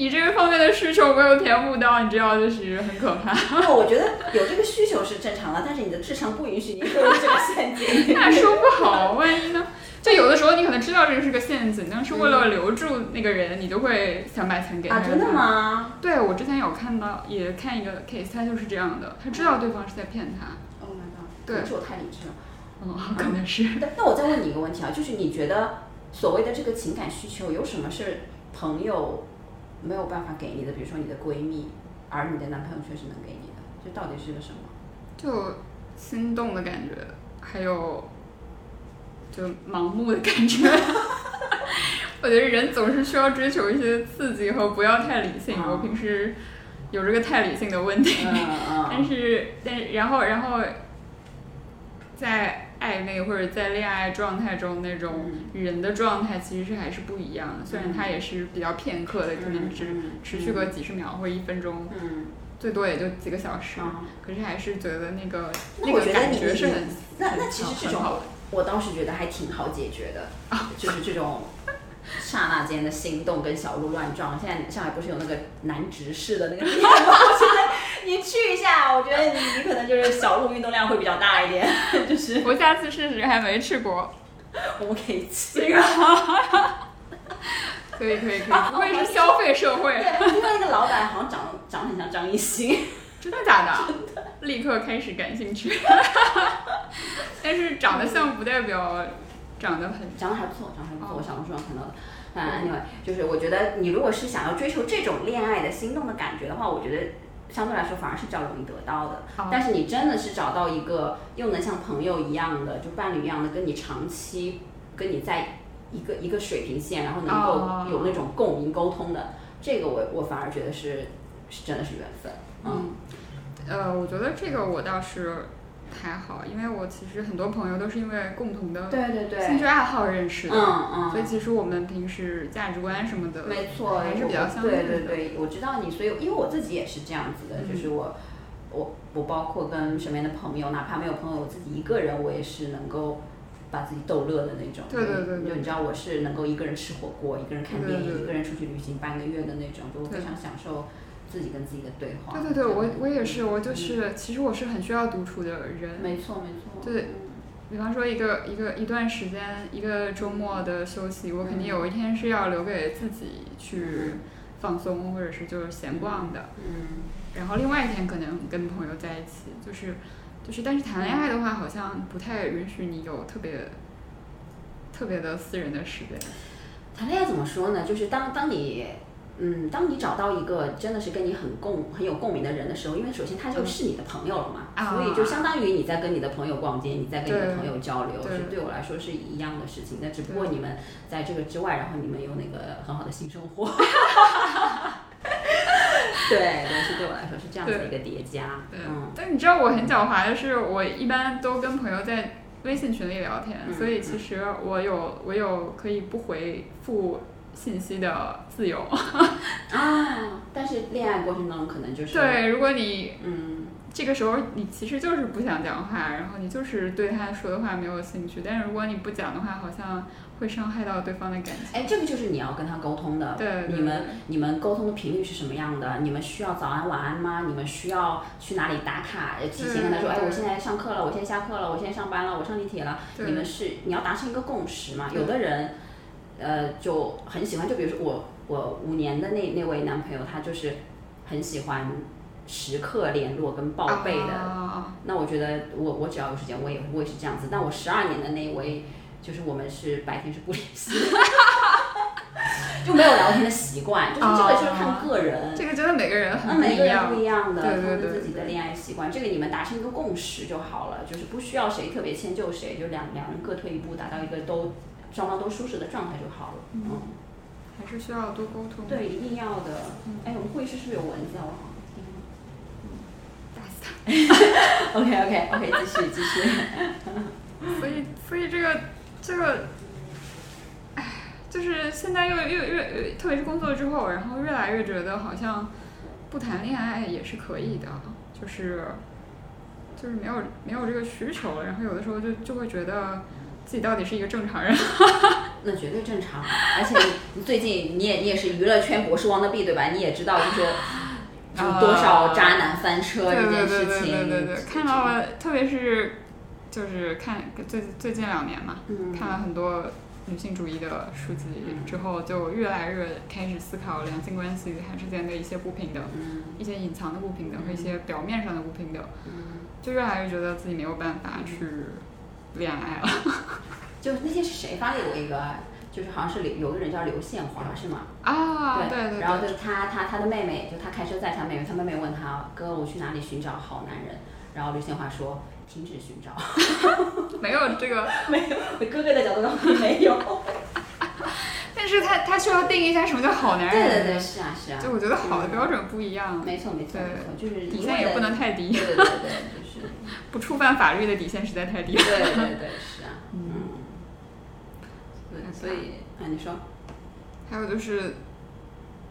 [SPEAKER 2] 你这个方面的需求没有填补到，你知道就是很可怕。
[SPEAKER 1] 不，我觉得有这个需求是正常的，但是你的智商不允许你落入这个陷阱。<laughs>
[SPEAKER 2] 那说不好，万一呢？就有的时候你可能知道这个是个陷阱，但是为了留住那个人，你就会想把钱给他。
[SPEAKER 1] 啊，真的吗？
[SPEAKER 2] 对，我之前有看到，也看一个 case，他就是这样的，他知道对方是在骗他。
[SPEAKER 1] Oh my god！
[SPEAKER 2] 对，
[SPEAKER 1] 是我太理智了。
[SPEAKER 2] 哦，可能是。
[SPEAKER 1] 那我再问你一个问题啊，就是你觉得所谓的这个情感需求有什么是朋友没有办法给你的？比如说你的闺蜜，而你的男朋友确实能给你的，这到底是个什么？
[SPEAKER 2] 就心动的感觉，还有就盲目的感觉。<laughs> 我觉得人总是需要追求一些刺激和不要太理性。我平时有这个太理性的问题，<laughs> 但是但然后然后。在暧昧或者在恋爱状态中，那种人的状态其实是还是不一样的。虽然它也是比较片刻的，可能只持续个几十秒或者一分钟，最多也就几个小时。可是还是觉得那个那个感觉是很
[SPEAKER 1] 那那其实这种我当时觉得还挺好解决的，<laughs> 就是这种。刹那间的心动跟小鹿乱撞，现在上海不是有那个南直市的那个地方？<laughs> 你去一下，我觉得你你可能就是小鹿运动量会比较大一点。<laughs> 就是
[SPEAKER 2] 我下次试试，还没去过，<laughs>
[SPEAKER 1] 我们可以去。
[SPEAKER 2] 可以可以可以，不会是消费社会。
[SPEAKER 1] 对，因为那个老板好像长长得很像张艺兴。<laughs>
[SPEAKER 2] 真的假的？立刻开始感兴趣。但是长得像不代表。长得很，
[SPEAKER 1] 长得还不错，长得还不错。我小红书上看到的。嗯，anyway，就是我觉得你如果是想要追求这种恋爱的心动的感觉的话，我觉得相对来说反而是比较容易得到的。但是你真的是找到一个又能像朋友一样的，就伴侣一样的，跟你长期跟你在一个一个水平线，然后能够有那种共鸣沟通的，这个我我反而觉得是是真的是缘分。
[SPEAKER 2] 嗯，呃，我觉得这个我倒是。还好，因为我其实很多朋友都是因为共同的
[SPEAKER 1] 对对对
[SPEAKER 2] 兴趣爱好认识的，
[SPEAKER 1] 嗯嗯，
[SPEAKER 2] 所以其实我们平时价值观什么的，
[SPEAKER 1] 没错，
[SPEAKER 2] 还是比较相似的。
[SPEAKER 1] 对对对，我知道你，所以因为我自己也是这样子的，就是我我我包括跟身边的朋友，哪怕没有朋友，我自己一个人，我也是能够把自己逗乐的那种。
[SPEAKER 2] 对对对，
[SPEAKER 1] 就你知道我是能够一个人吃火锅，一个人看电影，一个人出去旅行半个月的那种，就我非常享受。自己跟自己的对话。
[SPEAKER 2] 对对对，我我也是，我就是，其实我是很需要独处的人。
[SPEAKER 1] 没错没错。
[SPEAKER 2] 对，比方说一个一个一段时间，一个周末的休息，我肯定有一天是要留给自己去放松，或者是就是闲逛的。
[SPEAKER 1] 嗯。
[SPEAKER 2] 然后另外一天可能跟朋友在一起，就是就是，但是谈恋爱的话，好像不太允许你有特别特别的私人的时间。
[SPEAKER 1] 谈恋爱怎么说呢？就是当当你。嗯，当你找到一个真的是跟你很共很有共鸣的人的时候，因为首先他就是你的朋友了嘛，
[SPEAKER 2] 啊
[SPEAKER 1] 所以就相当于你在跟你的朋友逛街，你在跟你的朋友交流，
[SPEAKER 2] 对
[SPEAKER 1] 是对我来说是一样的事情。那只不过你们在这个之外，然后你们有那个很好的性生活。<laughs> 对对，是对我来说是这样子的一个叠加。
[SPEAKER 2] 对
[SPEAKER 1] 嗯，
[SPEAKER 2] 但你知道我很狡猾的是，我一般都跟朋友在微信群里聊天，
[SPEAKER 1] 嗯
[SPEAKER 2] 所以其实我有我有可以不回复信息的自由。<laughs>
[SPEAKER 1] 啊，但是恋爱过程当中可能就是，
[SPEAKER 2] 对，如果你
[SPEAKER 1] 嗯，
[SPEAKER 2] 这个时候你其实就是不想讲话，然后你就是对他说的话没有兴趣，但是如果你不讲的话，好像会伤害到对方的感情。
[SPEAKER 1] 哎，这个就是你要跟他沟通的。
[SPEAKER 2] 对对
[SPEAKER 1] 你们你们沟通的频率是什么样的？你们需要早安晚安吗？你们需要去哪里打卡？呃提前跟他说，哎，我现在上课了，我现在下课了，我现在上班了，我上地铁了。
[SPEAKER 2] 对
[SPEAKER 1] 你们是你要达成一个共识嘛？有的人，呃，就很喜欢，就比如说我我五年的那那位男朋友，他就是很喜欢时刻联络跟报备的。
[SPEAKER 2] 啊
[SPEAKER 1] 那我觉得我我只要有时间，我也我也是这样子。但我十二年的那一位，就是我们是白天是不联系的，<laughs> 就没有聊天的习惯，就是这个就是看个人。
[SPEAKER 2] 这个真的每个人
[SPEAKER 1] 那
[SPEAKER 2] 很不一样
[SPEAKER 1] 每个人不。一样的，
[SPEAKER 2] 对对
[SPEAKER 1] 他们
[SPEAKER 2] 对
[SPEAKER 1] 自己的恋爱习惯，这个你们达成一个共识就好了，就是不需要谁特别迁就谁，就两两人各退一步，达到一个都双方都舒适的状态就好了。嗯，
[SPEAKER 2] 还是需要多沟通。
[SPEAKER 1] 对，一定要的。哎，我们会议室是不是有蚊子啊？我好像听。
[SPEAKER 2] 打死他。<laughs>
[SPEAKER 1] OK OK OK，继续继续。
[SPEAKER 2] 所以，所以这个这个，唉，就是现在又又越，特别是工作之后，然后越来越觉得好像不谈恋爱也是可以的，就是就是没有没有这个需求了，然后有的时候就就会觉得自己到底是一个正常人。<laughs>
[SPEAKER 1] 那绝对正常，而且最近你也你也是娱乐圈博士王的币对吧？你也知道就是有多少渣男翻车
[SPEAKER 2] 对
[SPEAKER 1] 这件事情。
[SPEAKER 2] 对对对，看到了，特别是就是看最最近两年嘛，
[SPEAKER 1] 嗯
[SPEAKER 2] 看了很多女性主义的书籍之后，就越来越开始思考两性关系它之间的一些不平等，
[SPEAKER 1] 嗯
[SPEAKER 2] 一些隐藏的不平等和一些表面上的不平等，
[SPEAKER 1] 嗯，
[SPEAKER 2] 就越来越觉得自己没有办法去恋爱了。<laughs>
[SPEAKER 1] 就那天是谁发给我一个，就是好像是刘有个人叫刘宪华是吗？
[SPEAKER 2] 啊，对对
[SPEAKER 1] 然后就是他他他的妹妹，就他开车载他妹妹，他妹妹问他哥，我去哪里寻找好男人？然后刘宪华说停止寻找，<laughs>
[SPEAKER 2] 没有这个，<laughs>
[SPEAKER 1] 没有，哥哥的角度告诉你没有。
[SPEAKER 2] 他他需要定义一下什么叫好男人。
[SPEAKER 1] 对对对，是啊是啊。
[SPEAKER 2] 就我觉得好的标准不一样，
[SPEAKER 1] 没错没错
[SPEAKER 2] 对。
[SPEAKER 1] 没错，就是
[SPEAKER 2] 底线也不能太低。
[SPEAKER 1] 对，对对对，就是。
[SPEAKER 2] 不触犯法律的底线实在太低了。
[SPEAKER 1] 对对对，是啊，嗯，对，所以啊，你说，
[SPEAKER 2] 还有就是，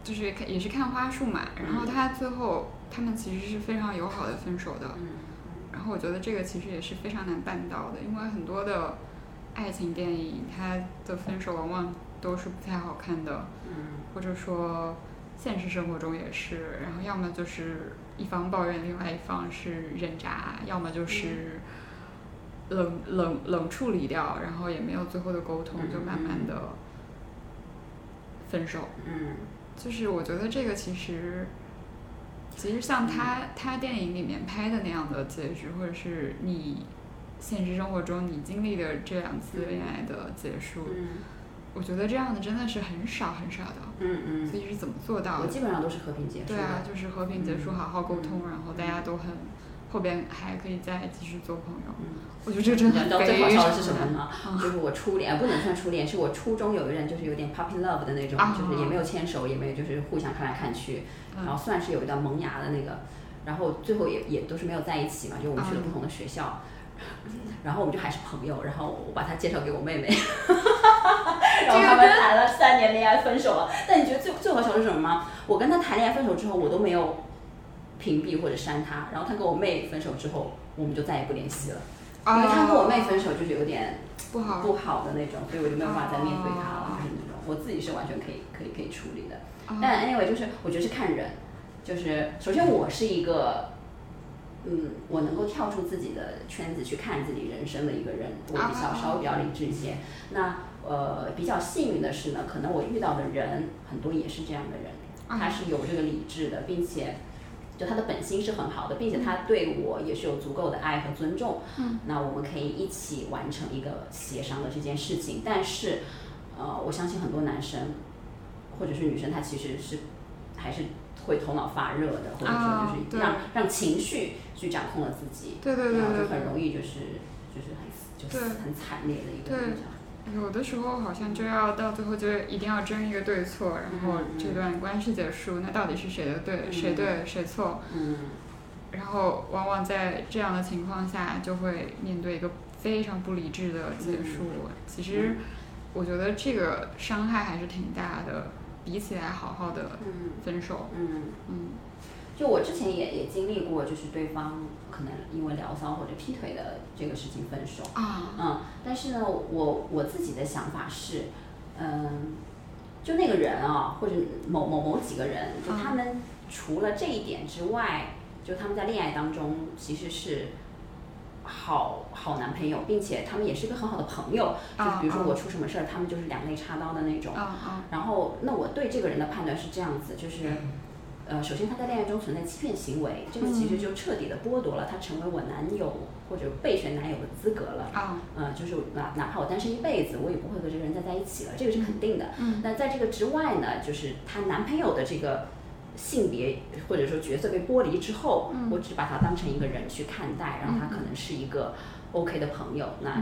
[SPEAKER 2] 就是看也是看花束嘛，然后他最后他们其实是非常友好的分手的，
[SPEAKER 1] 嗯
[SPEAKER 2] 然后我觉得这个其实也是非常难办到的，因为很多的爱情电影它的分手往往都是不太好看的，
[SPEAKER 1] 嗯。
[SPEAKER 2] 或者说现实生活中也是，然后要么就是一方抱怨另外一方是人渣，要么就是冷冷冷处理掉，然后也没有最后的沟通，就慢慢的分手。
[SPEAKER 1] 嗯。
[SPEAKER 2] 就是我觉得这个其实，其实像他他电影里面拍的那样的结局，或者是你现实生活中你经历的这两次恋爱的结束，
[SPEAKER 1] 嗯
[SPEAKER 2] 我觉得这样的真的是很少很少的。
[SPEAKER 1] 嗯嗯，
[SPEAKER 2] 所以是怎么做到的我？
[SPEAKER 1] 基本上都是和平结束。
[SPEAKER 2] 对啊，就是和平结束，
[SPEAKER 1] 嗯
[SPEAKER 2] 好好沟通，然后大家都很，后边还可以再继续做朋友。
[SPEAKER 1] 嗯，
[SPEAKER 2] 我觉得这个真的
[SPEAKER 1] 你知道最好笑的是什么
[SPEAKER 2] 难
[SPEAKER 1] 吗？
[SPEAKER 2] 嗯
[SPEAKER 1] 就是我初恋，不能算初恋，是我初中有一任就是有点 puppy love 的那种，
[SPEAKER 2] 啊
[SPEAKER 1] 就是也没有牵手，也没有就是互相看来看去，
[SPEAKER 2] 嗯
[SPEAKER 1] 然后算是有一段萌芽的那个，然后最后也也都是没有在一起嘛，就我们去了不同的学校，然后我们就还是朋友，然后我把他介绍给我妹妹，<laughs> 然后他们谈了三年恋爱分手了。但你觉得最最好笑是什么吗？我跟他谈恋爱分手之后，我都没有屏蔽或者删他，然后他跟我妹分手之后，我们就再也不联系了，因为他跟我妹分手就是有点。
[SPEAKER 2] 不好，
[SPEAKER 1] 不好的那种，所以我就没有办法再面对他了，
[SPEAKER 2] 哦
[SPEAKER 1] 就是那种我自己是完全可以可以可以处理的。
[SPEAKER 2] 啊
[SPEAKER 1] 但 anyway 就是我觉得是看人，就是首先我是一个，嗯，我能够跳出自己的圈子去看自己人生的一个人，我比较
[SPEAKER 2] 啊
[SPEAKER 1] 稍微比较理智一些。那呃比较幸运的是呢，可能我遇到的人很多也是这样的人，
[SPEAKER 2] 啊
[SPEAKER 1] 他是有这个理智的，并且。就他的本心是很好的，并且他对我也是有足够的爱和尊重。
[SPEAKER 2] 嗯，
[SPEAKER 1] 那我们可以一起完成一个协商的这件事情。但是，呃，我相信很多男生或者是女生，他其实是还是会头脑发热的，或者说就是让让情绪去掌控了自己，
[SPEAKER 2] 对对对对，
[SPEAKER 1] 就很容易就是就是很就是很惨烈的一个
[SPEAKER 2] 对，有的时候好像就要到最后就一定要争一个对错，然后这段关系结束，那到底是谁的对，谁对谁错？
[SPEAKER 1] 嗯。
[SPEAKER 2] 然后往往在这样的情况下，就会面对一个非常不理智的结束。其实，我觉得这个伤害还是挺大的，比起来好好的分手。
[SPEAKER 1] 嗯嗯。就我之前也也经历过，就是对方可能因为聊骚或者劈腿的这个事情分手。
[SPEAKER 2] 啊。
[SPEAKER 1] 嗯，但是呢，我我自己的想法是，嗯，就那个人啊，或者某某某几个人，就他们除了这一点之外。就他们在恋爱当中其实是好好男朋友，并且他们也是一个很好的朋友。就比如说我出什么事儿，他们就是两肋插刀的那种。然后，那我对这个人的判断是这样子，就是，呃，首先他在恋爱中存在欺骗行为，这个其实就彻底的剥夺了他成为我男友或者备选男友的资格了。啊。呃，就是哪哪怕我单身一辈子，我也不会和这个人再在一起了，这个是肯定的。
[SPEAKER 2] 嗯。
[SPEAKER 1] 那在这个之外呢，就是她男朋友的这个。性别或者说角色被剥离之后，我只把他当成一个人去看待，然后他可能是一个 OK 的朋友，那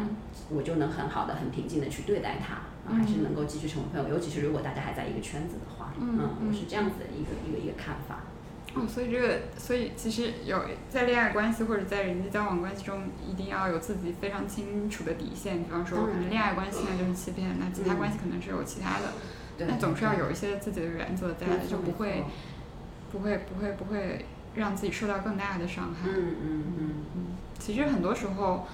[SPEAKER 1] 我就能很好的、很平静的去对待他，还是能够继续成为朋友。尤其是如果大家还在一个圈子的话，嗯，我是这样子的一个一个一个看法。
[SPEAKER 2] 哦，所以这个，所以其实有在恋爱关系或者在人际交往关系中，一定要有自己非常清楚的底线。比方说，可能恋爱关系那就是欺骗，那其他关系可能是有其他的，那总是要有一些自己的原则在的，就不会。不会不会不会让自己受到更大的伤害。
[SPEAKER 1] 嗯嗯嗯
[SPEAKER 2] 嗯。其实很多时候，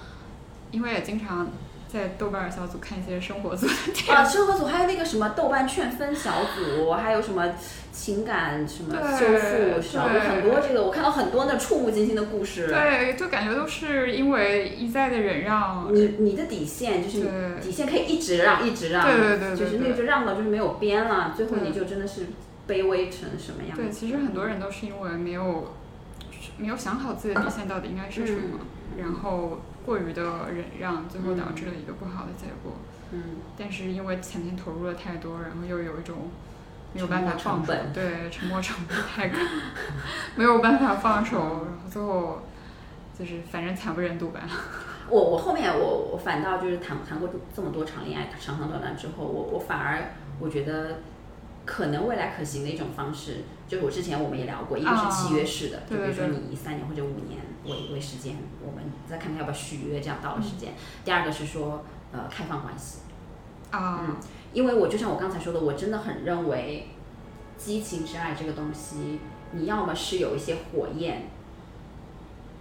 [SPEAKER 2] 因为也经常在豆瓣小组看一些生活组的
[SPEAKER 1] 啊，生活组还有那个什么豆瓣劝分小组，还有什么情感什么修复小组，很多这个我看到很多那触目惊心的故事。
[SPEAKER 2] 对，就感觉都是因为一再的忍让。
[SPEAKER 1] 你你的底线就是底线可以一直让一直让，
[SPEAKER 2] 对对对，
[SPEAKER 1] 就是那个就让到就是没有边了，最后你就真的是。卑微成什么样？
[SPEAKER 2] 对，其实很多人都是因为没有没有想好自己的底线到底应该是什么，然后过于的忍让，最后导致了一个不好的结果。
[SPEAKER 1] 嗯。
[SPEAKER 2] 但是因为前面投入了太多，然后又有一种没有办法放手，对，沉没成本太高，<laughs> 没有办法放手，然后最后就是反正惨不忍睹吧。
[SPEAKER 1] 我我后面我我反倒就是谈谈过这么多场恋爱，长长短短之后，我我反而我觉得。可能未来可行的一种方式，就是我之前我们也聊过，一个是契约式的，就比如说你以三年或者五年为为时间，我们再看看要不要续约，这样到了时间。第二个是说，呃，开放关系。
[SPEAKER 2] 啊，嗯
[SPEAKER 1] 因为我就像我刚才说的，我真的很认为，激情之爱这个东西，你要么是有一些火焰，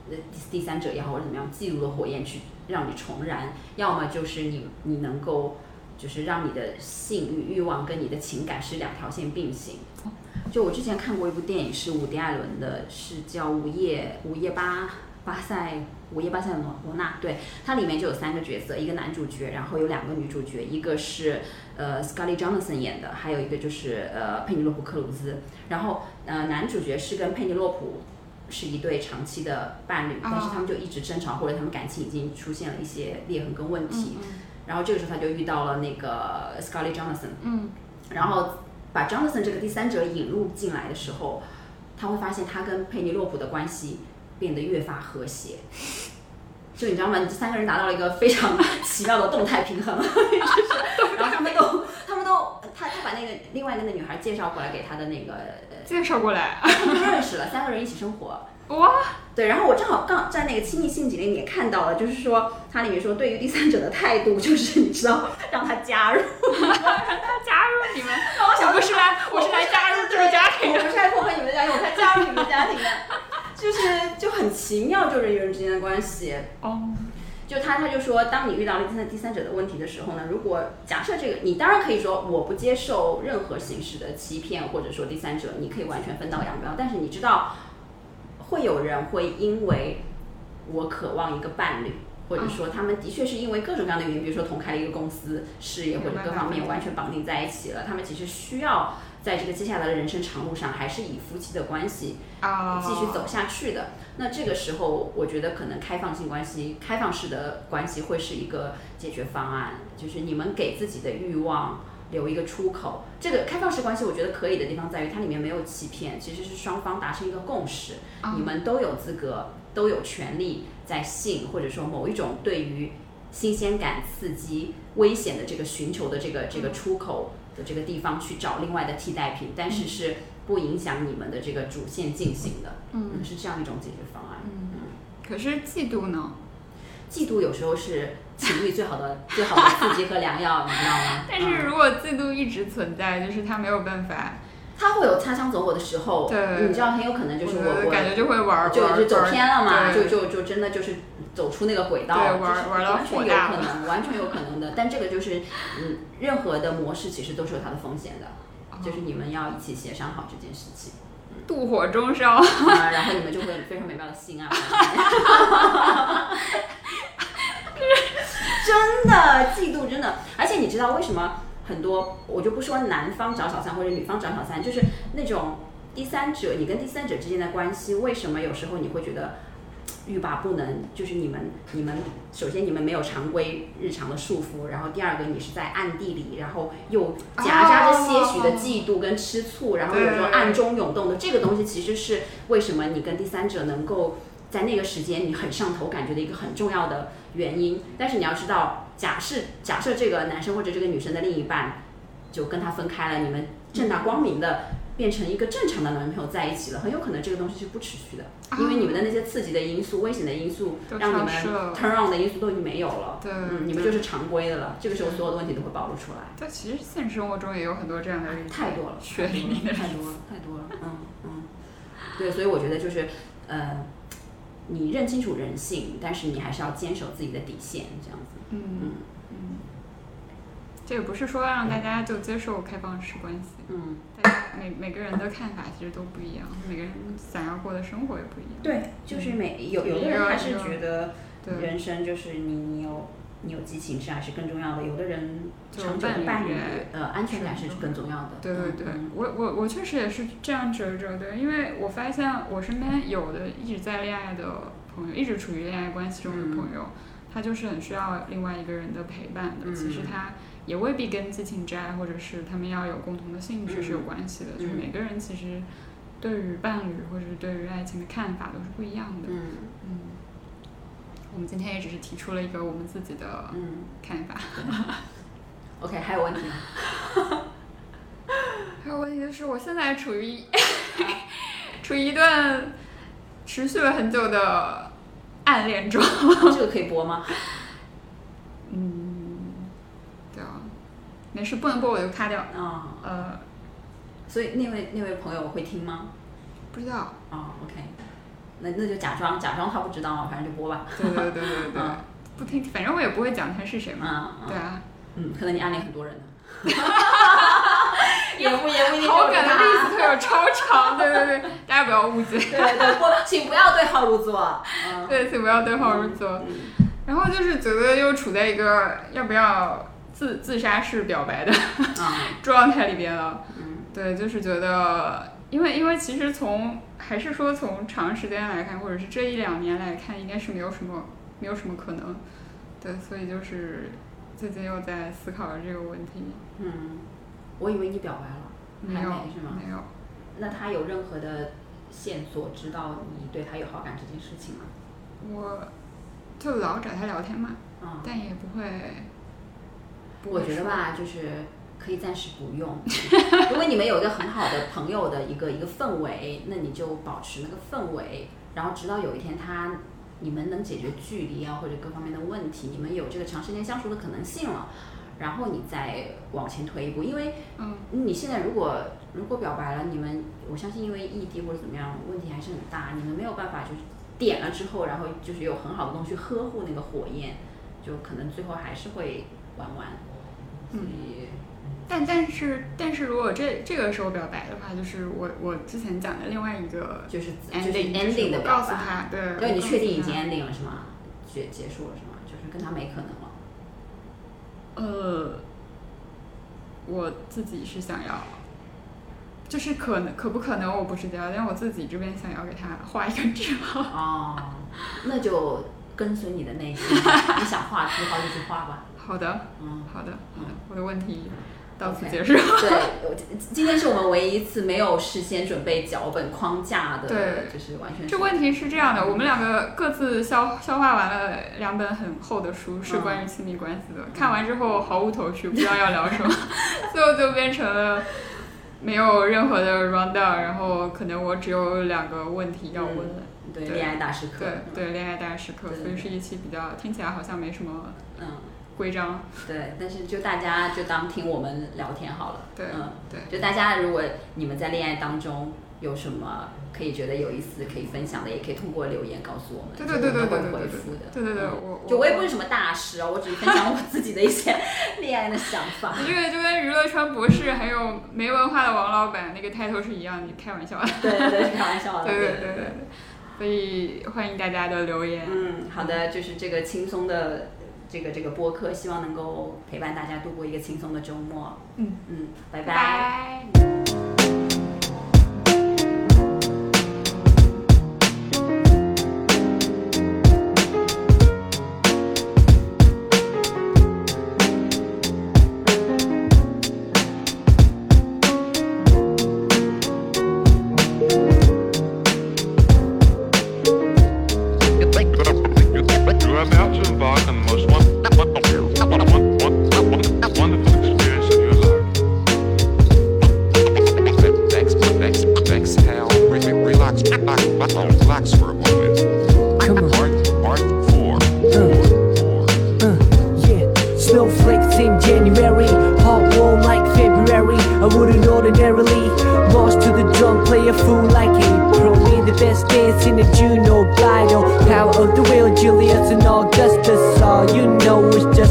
[SPEAKER 1] 呃，第三者也好或者怎么样，记录的火焰去让你重燃，要么就是你你能够。就是让你的性欲欲望跟你的情感是两条线并行。就我之前看过一部电影，是伍迪·艾伦的，是叫《午夜午夜巴巴塞午夜巴塞罗罗纳》。对，它里面就有三个角色，一个男主角，然后有两个女主角，一个是呃 Scarlett Johansson 演的，还有一个就是呃佩尼洛普·克鲁兹。然后呃男主角是跟佩尼洛普是一对长期的伴侣，但是他们就一直争吵，或者他们感情已经出现了一些裂痕跟问题。然后这个时候他就遇到了那个 Scarlett Johansson，
[SPEAKER 2] 嗯，
[SPEAKER 1] 然后把 Johansson 这个第三者引入进来的时候，他会发现他跟佩尼洛普的关系变得越发和谐，就你知道吗？这三个人达到了一个非常 <laughs> 奇妙的动态平衡，然后他们都他们都他他把那个另外一个那女孩介绍过来给他的那个
[SPEAKER 2] 介绍过来，
[SPEAKER 1] 他们认识了，三个人一起生活。
[SPEAKER 2] 哇，
[SPEAKER 1] 对，然后我正好刚在那个亲密性里面也看到了，就是说它里面说对于第三者的态度，就是你知道让他加入，
[SPEAKER 2] 让 <laughs> 他加入你们，<laughs> 我想不是来，我是来加入这个家庭，
[SPEAKER 1] 我不是来破坏你们的家庭，我才加入你们家庭的，就是就很奇妙，就人与人之间的关系。
[SPEAKER 2] 哦，
[SPEAKER 1] 就他他就说，当你遇到了第三第三者的问题的时候呢，如果假设这个，你当然可以说我不接受任何形式的欺骗，或者说第三者，你可以完全分道扬镳，但是你知道。会有人会因为我渴望一个伴侣，或者说他们的确是因为各种各样的原因，比如说同开了一个公司，事业或者各方面完全绑定在一起了，他们其实需要在这个接下来的人生长路上，还是以夫妻的关系继续走下去的。那这个时候，我觉得可能开放性关系、开放式的关系会是一个解决方案，就是你们给自己的欲望留一个出口。这个开放式关系，我觉得可以的地方在于它里面没有欺骗，其实是双方达成一个共识，
[SPEAKER 2] 啊
[SPEAKER 1] 你们都有资格，都有权利在性或者说某一种对于新鲜感、刺激、危险的这个寻求的这个这个出口的这个地方去找另外的替代品，但是是不影响你们的这个主线进行的，
[SPEAKER 2] 嗯
[SPEAKER 1] 是这样一种解决方案。
[SPEAKER 2] 嗯，可是嫉妒呢？
[SPEAKER 1] 嫉妒有时候是情侣最好的最好的刺激和良药，你知道吗？<laughs>
[SPEAKER 2] 但是
[SPEAKER 1] 嗯
[SPEAKER 2] 如果嫉妒一直存在，就是他没有办法，
[SPEAKER 1] 他会有擦枪走火的时候，
[SPEAKER 2] 对
[SPEAKER 1] 你知道很有可能就是
[SPEAKER 2] 我
[SPEAKER 1] 我我
[SPEAKER 2] 感觉就会玩儿
[SPEAKER 1] 就就走偏了嘛，就就就真的就是走出那个轨道，
[SPEAKER 2] 对玩玩到
[SPEAKER 1] 完全有可能，完全有可能的。但这个就是，嗯，任何的模式其实都是有它的风险的，
[SPEAKER 2] 哦
[SPEAKER 1] 就是你们要一起协商好这件事情，
[SPEAKER 2] 妒火中烧。
[SPEAKER 1] 啊，然后你们就会非常美妙的性爱。<laughs> 真的嫉妒，真的，而且你知道为什么很多，我就不说男方找小三或者女方找小三，就是那种第三者，你跟第三者之间的关系，为什么有时候你会觉得欲罢不能？就是你们，你们首先你们没有常规日常的束缚，然后第二个你是在暗地里，然后又夹杂着些许的嫉妒跟吃醋，然后有时候暗中涌动的这个东西，其实是为什么你跟第三者能够在那个时间你很上头感觉的一个很重要的原因。但是你要知道，假设假设这个男生或者这个女生的另一半就跟他分开了，你们正大光明的。变成一个正常的男朋友在一起了，很有可能这个东西是不持续的，因为你们的那些刺激的因素、危险的因素，让你们 turn on 的因素都已经没有了。
[SPEAKER 2] 对
[SPEAKER 1] 嗯，你们就是常规的了。这个时候所有的问题都会暴露出来。
[SPEAKER 2] 但其实现实生活中也有很多这样的例子，
[SPEAKER 1] 太多了，
[SPEAKER 2] 血淋淋的
[SPEAKER 1] 太多了，太多了。嗯嗯，对，所以我觉得就是，呃，你认清楚人性，但是你还是要坚守自己的底线，这样子。
[SPEAKER 2] 嗯嗯，这也不是说让大家就接受开放式关系，
[SPEAKER 1] 嗯，
[SPEAKER 2] 大家每每个人的看法其实都不一样，每个人想要过的生活也不一样。
[SPEAKER 1] 对，就是每有有的人还是觉得
[SPEAKER 2] 对。
[SPEAKER 1] 人生就是你你有你有激情是还是更重要的，有的人
[SPEAKER 2] 就
[SPEAKER 1] 长久的
[SPEAKER 2] 伴侣
[SPEAKER 1] 呃安全感是
[SPEAKER 2] 是
[SPEAKER 1] 更重要的。
[SPEAKER 2] 对对对
[SPEAKER 1] 嗯，
[SPEAKER 2] 我我我确实也是这样觉着的，因为我发现我身边有的一直在恋爱的朋友，一直处于恋爱关系中的朋友，他就是很需要另外一个人的陪伴的。
[SPEAKER 1] 嗯
[SPEAKER 2] 其实他也未必跟激情之爱或者是他们要有共同的兴趣是有关系的，
[SPEAKER 1] 嗯
[SPEAKER 2] 就是每个人其实对于伴侣或者是对于爱情的看法都是不一样的。
[SPEAKER 1] 嗯
[SPEAKER 2] 嗯，我们今天也只是提出了一个我们自己的
[SPEAKER 1] 嗯
[SPEAKER 2] 看法。
[SPEAKER 1] ，OK，还有问题吗？<laughs>
[SPEAKER 2] 还有问题就是，我现在处于 <laughs> 处于一段持续了很久的暗恋中。<laughs>
[SPEAKER 1] 这个可以播吗？
[SPEAKER 2] 嗯，对啊，没事，不能播我就卡掉。
[SPEAKER 1] 啊，
[SPEAKER 2] 呃，
[SPEAKER 1] 所以那位那位朋友会听吗？
[SPEAKER 2] 不知道。
[SPEAKER 1] 哦，OK，那那就假装假装他不知道，反正就播吧。
[SPEAKER 2] 对对对对对 <laughs>
[SPEAKER 1] 嗯，
[SPEAKER 2] 不听，反正我也不会讲他是谁嘛。对啊，
[SPEAKER 1] 嗯，可能你暗恋很多人呢。<laughs> 也不也不一定
[SPEAKER 2] 好感的
[SPEAKER 1] 就是他
[SPEAKER 2] 例子特有超长，对对对，大家不要误解。
[SPEAKER 1] 对对，不，请不要对号入座。<laughs> 嗯，
[SPEAKER 2] 对，请不要对号入座。
[SPEAKER 1] 嗯
[SPEAKER 2] 然后就是觉得又处在一个要不要自自杀式表白的
[SPEAKER 1] 啊，
[SPEAKER 2] 状态里边了。
[SPEAKER 1] 嗯
[SPEAKER 2] 对，就是觉得，因为因为其实从还是说从长时间来看，或者是这一两年来看，应该是没有什么没有什么可能。对，所以就是最近又在思考这个问题。
[SPEAKER 1] 嗯，我以为你表白了，还
[SPEAKER 2] 没有
[SPEAKER 1] 没是吗？
[SPEAKER 2] 没有，
[SPEAKER 1] 那他有任何的线索知道你对他有好感这件事情吗？
[SPEAKER 2] 我就老找他聊天嘛，
[SPEAKER 1] 啊、
[SPEAKER 2] 但也不会。不
[SPEAKER 1] 我觉得吧，就是可以暂时不用。<laughs> 如果你们有一个很好的朋友的一个一个氛围，那你就保持那个氛围，然后直到有一天他你们能解决距离啊或者各方面的问题，你们有这个长时间相处的可能性了，然后你再往前推一步。因为
[SPEAKER 2] 嗯，
[SPEAKER 1] 你现在如果如果表白了，你们我相信因为异地或者怎么样，问题还是很大，你们没有办法就是点了之后，然后就是有很好的东西呵护那个火焰，就可能最后还是会玩完。所以，
[SPEAKER 2] 但但是但是如果这这个时候表白的话，就是我我之前讲的另外一个
[SPEAKER 1] 就是 ending，ending 的
[SPEAKER 2] 我
[SPEAKER 1] 表白。
[SPEAKER 2] 告诉他，对，
[SPEAKER 1] 对，你确定已经 ending 了是吗？结结束了是吗？就是跟他没可能了。
[SPEAKER 2] 呃，我自己是想要，就是可能可不可能我不知道，但我自己这边想要给他画一个句号。
[SPEAKER 1] 哦，那就跟随你的内心，你想画句号就去画吧。<laughs>
[SPEAKER 2] 好的，
[SPEAKER 1] 嗯，
[SPEAKER 2] 好的，好的，我的问题到此结束。
[SPEAKER 1] 对，我今天是我们唯一一次没有事先准备脚本框架的，
[SPEAKER 2] 对
[SPEAKER 1] 就是完全是
[SPEAKER 2] 这问题是这样的，我们两个各自消消化完了两本很厚的书，是
[SPEAKER 1] 嗯
[SPEAKER 2] 关于亲密关系的。看完之后毫无头绪，不知道要聊什么，<laughs> 最后就变成了没有任何的 round down，然后可能我只有两个问题要问。
[SPEAKER 1] 对恋爱大师课，
[SPEAKER 2] 对对，恋爱大师
[SPEAKER 1] 课，
[SPEAKER 2] 所以是一期比较听起来好像没什么
[SPEAKER 1] 嗯，
[SPEAKER 2] 规章。
[SPEAKER 1] 对，但是就大家就当听我们聊天好了，
[SPEAKER 2] 对
[SPEAKER 1] 嗯，
[SPEAKER 2] 对，
[SPEAKER 1] 就大家如果你们在恋爱当中有什么可以觉得有意思可以分享的，也可以通过留言告诉我们，
[SPEAKER 2] 对对对
[SPEAKER 1] 会
[SPEAKER 2] 对对
[SPEAKER 1] 回复的，
[SPEAKER 2] 对对对，
[SPEAKER 1] 嗯
[SPEAKER 2] 我
[SPEAKER 1] 就我也不是什么大师哦，我只是分享我自己的一些 <laughs> 恋爱的想法。
[SPEAKER 2] 你这个就跟娱乐圈博士还有没文化的王老板那个 title 是一样，你开玩笑的。
[SPEAKER 1] 对对对，开玩笑的。<laughs>
[SPEAKER 2] 对对
[SPEAKER 1] 对
[SPEAKER 2] 对对对，所以欢迎大家的留言。
[SPEAKER 1] 嗯，好的，就是这个轻松的这个这个播客，希望能够陪伴大家度过一个轻松的周末。
[SPEAKER 2] 嗯
[SPEAKER 1] 嗯，拜
[SPEAKER 2] 拜
[SPEAKER 1] 拜。
[SPEAKER 2] 拜。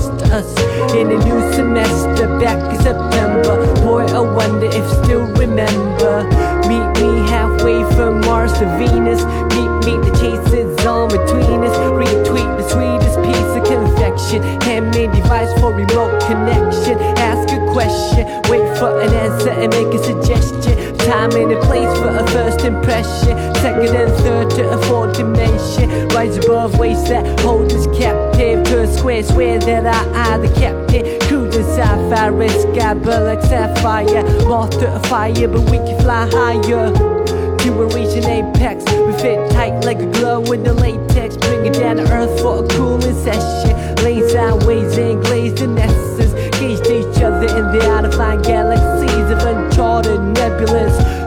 [SPEAKER 3] Us in a new semester back in September. Boy, I wonder if still remember. Meet me halfway from Mars to Venus. Meet me, the chase is on between us. Retweet the sweetest piece of confection. Handmade device for remote connection. Ask a question, wait for an answer and make a suggestion. Time and a place for a first impression. Second and third to a fourth dimension. Rise above waves that hold us captive to a square. Swear that I, I, the captain. Cruising sapphire, sky, but like sapphire. Moth to a fire, but we can fly higher. You will reach an apex. We fit tight like a glove with the latex. Bring it down to earth for a cooling session. Lane sideways and glazed in essence. Gauged each other in the out of fine galaxies of uncharted nebulas.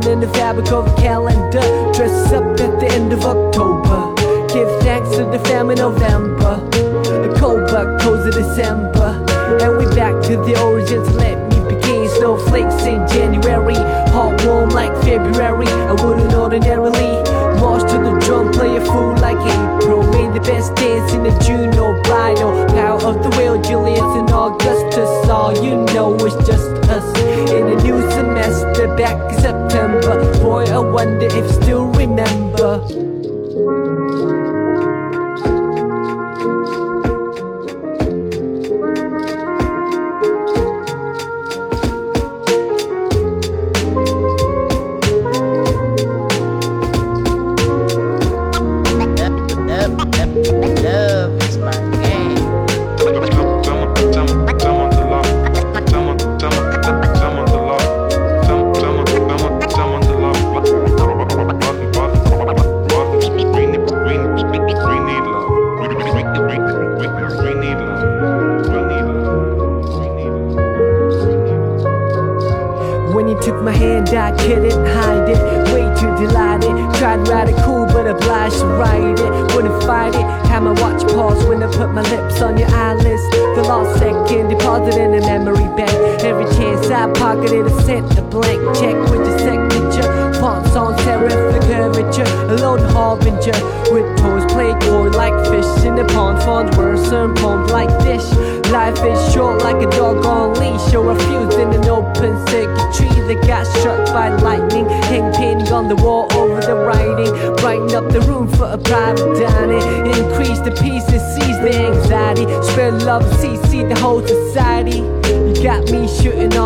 [SPEAKER 3] Woven in the fabric of a calendar. Dress up at the end of October. Give thanks to the family November. The cold but cold of December. And we back to the origins. Let me begin. Snowflakes in January. Hot warm like February. I wouldn't ordinarily march to the drum, play a fool like April. The best dance in the June or bridal. Power of the will, Julius and Augustus. All you know is just us. In a new semester back in September. Boy, I wonder if you still remember.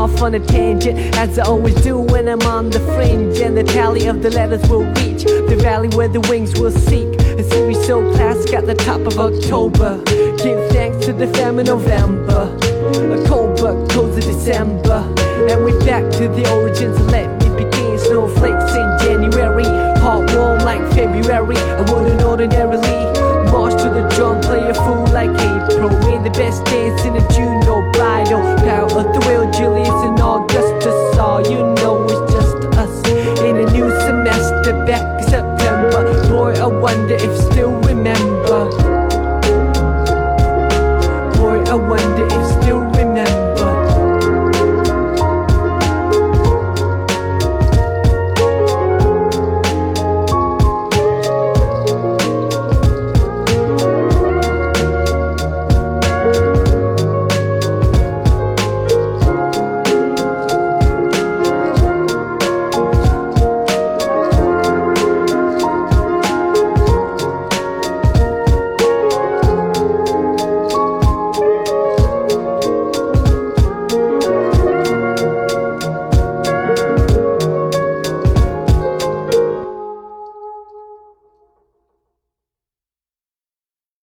[SPEAKER 3] Off on a tangent, as I always do when I'm on the fringe. And the tally of the letters will reach the valley where the wings will seek. A series so classic at the top of October. Give thanks to the fam in November. A cold but cozy December. And we're back to the origins. Let me begin. Snowflakes in January. Hot warm like February. I wouldn't ordinarily march to the drum, play a fool like April. We're the best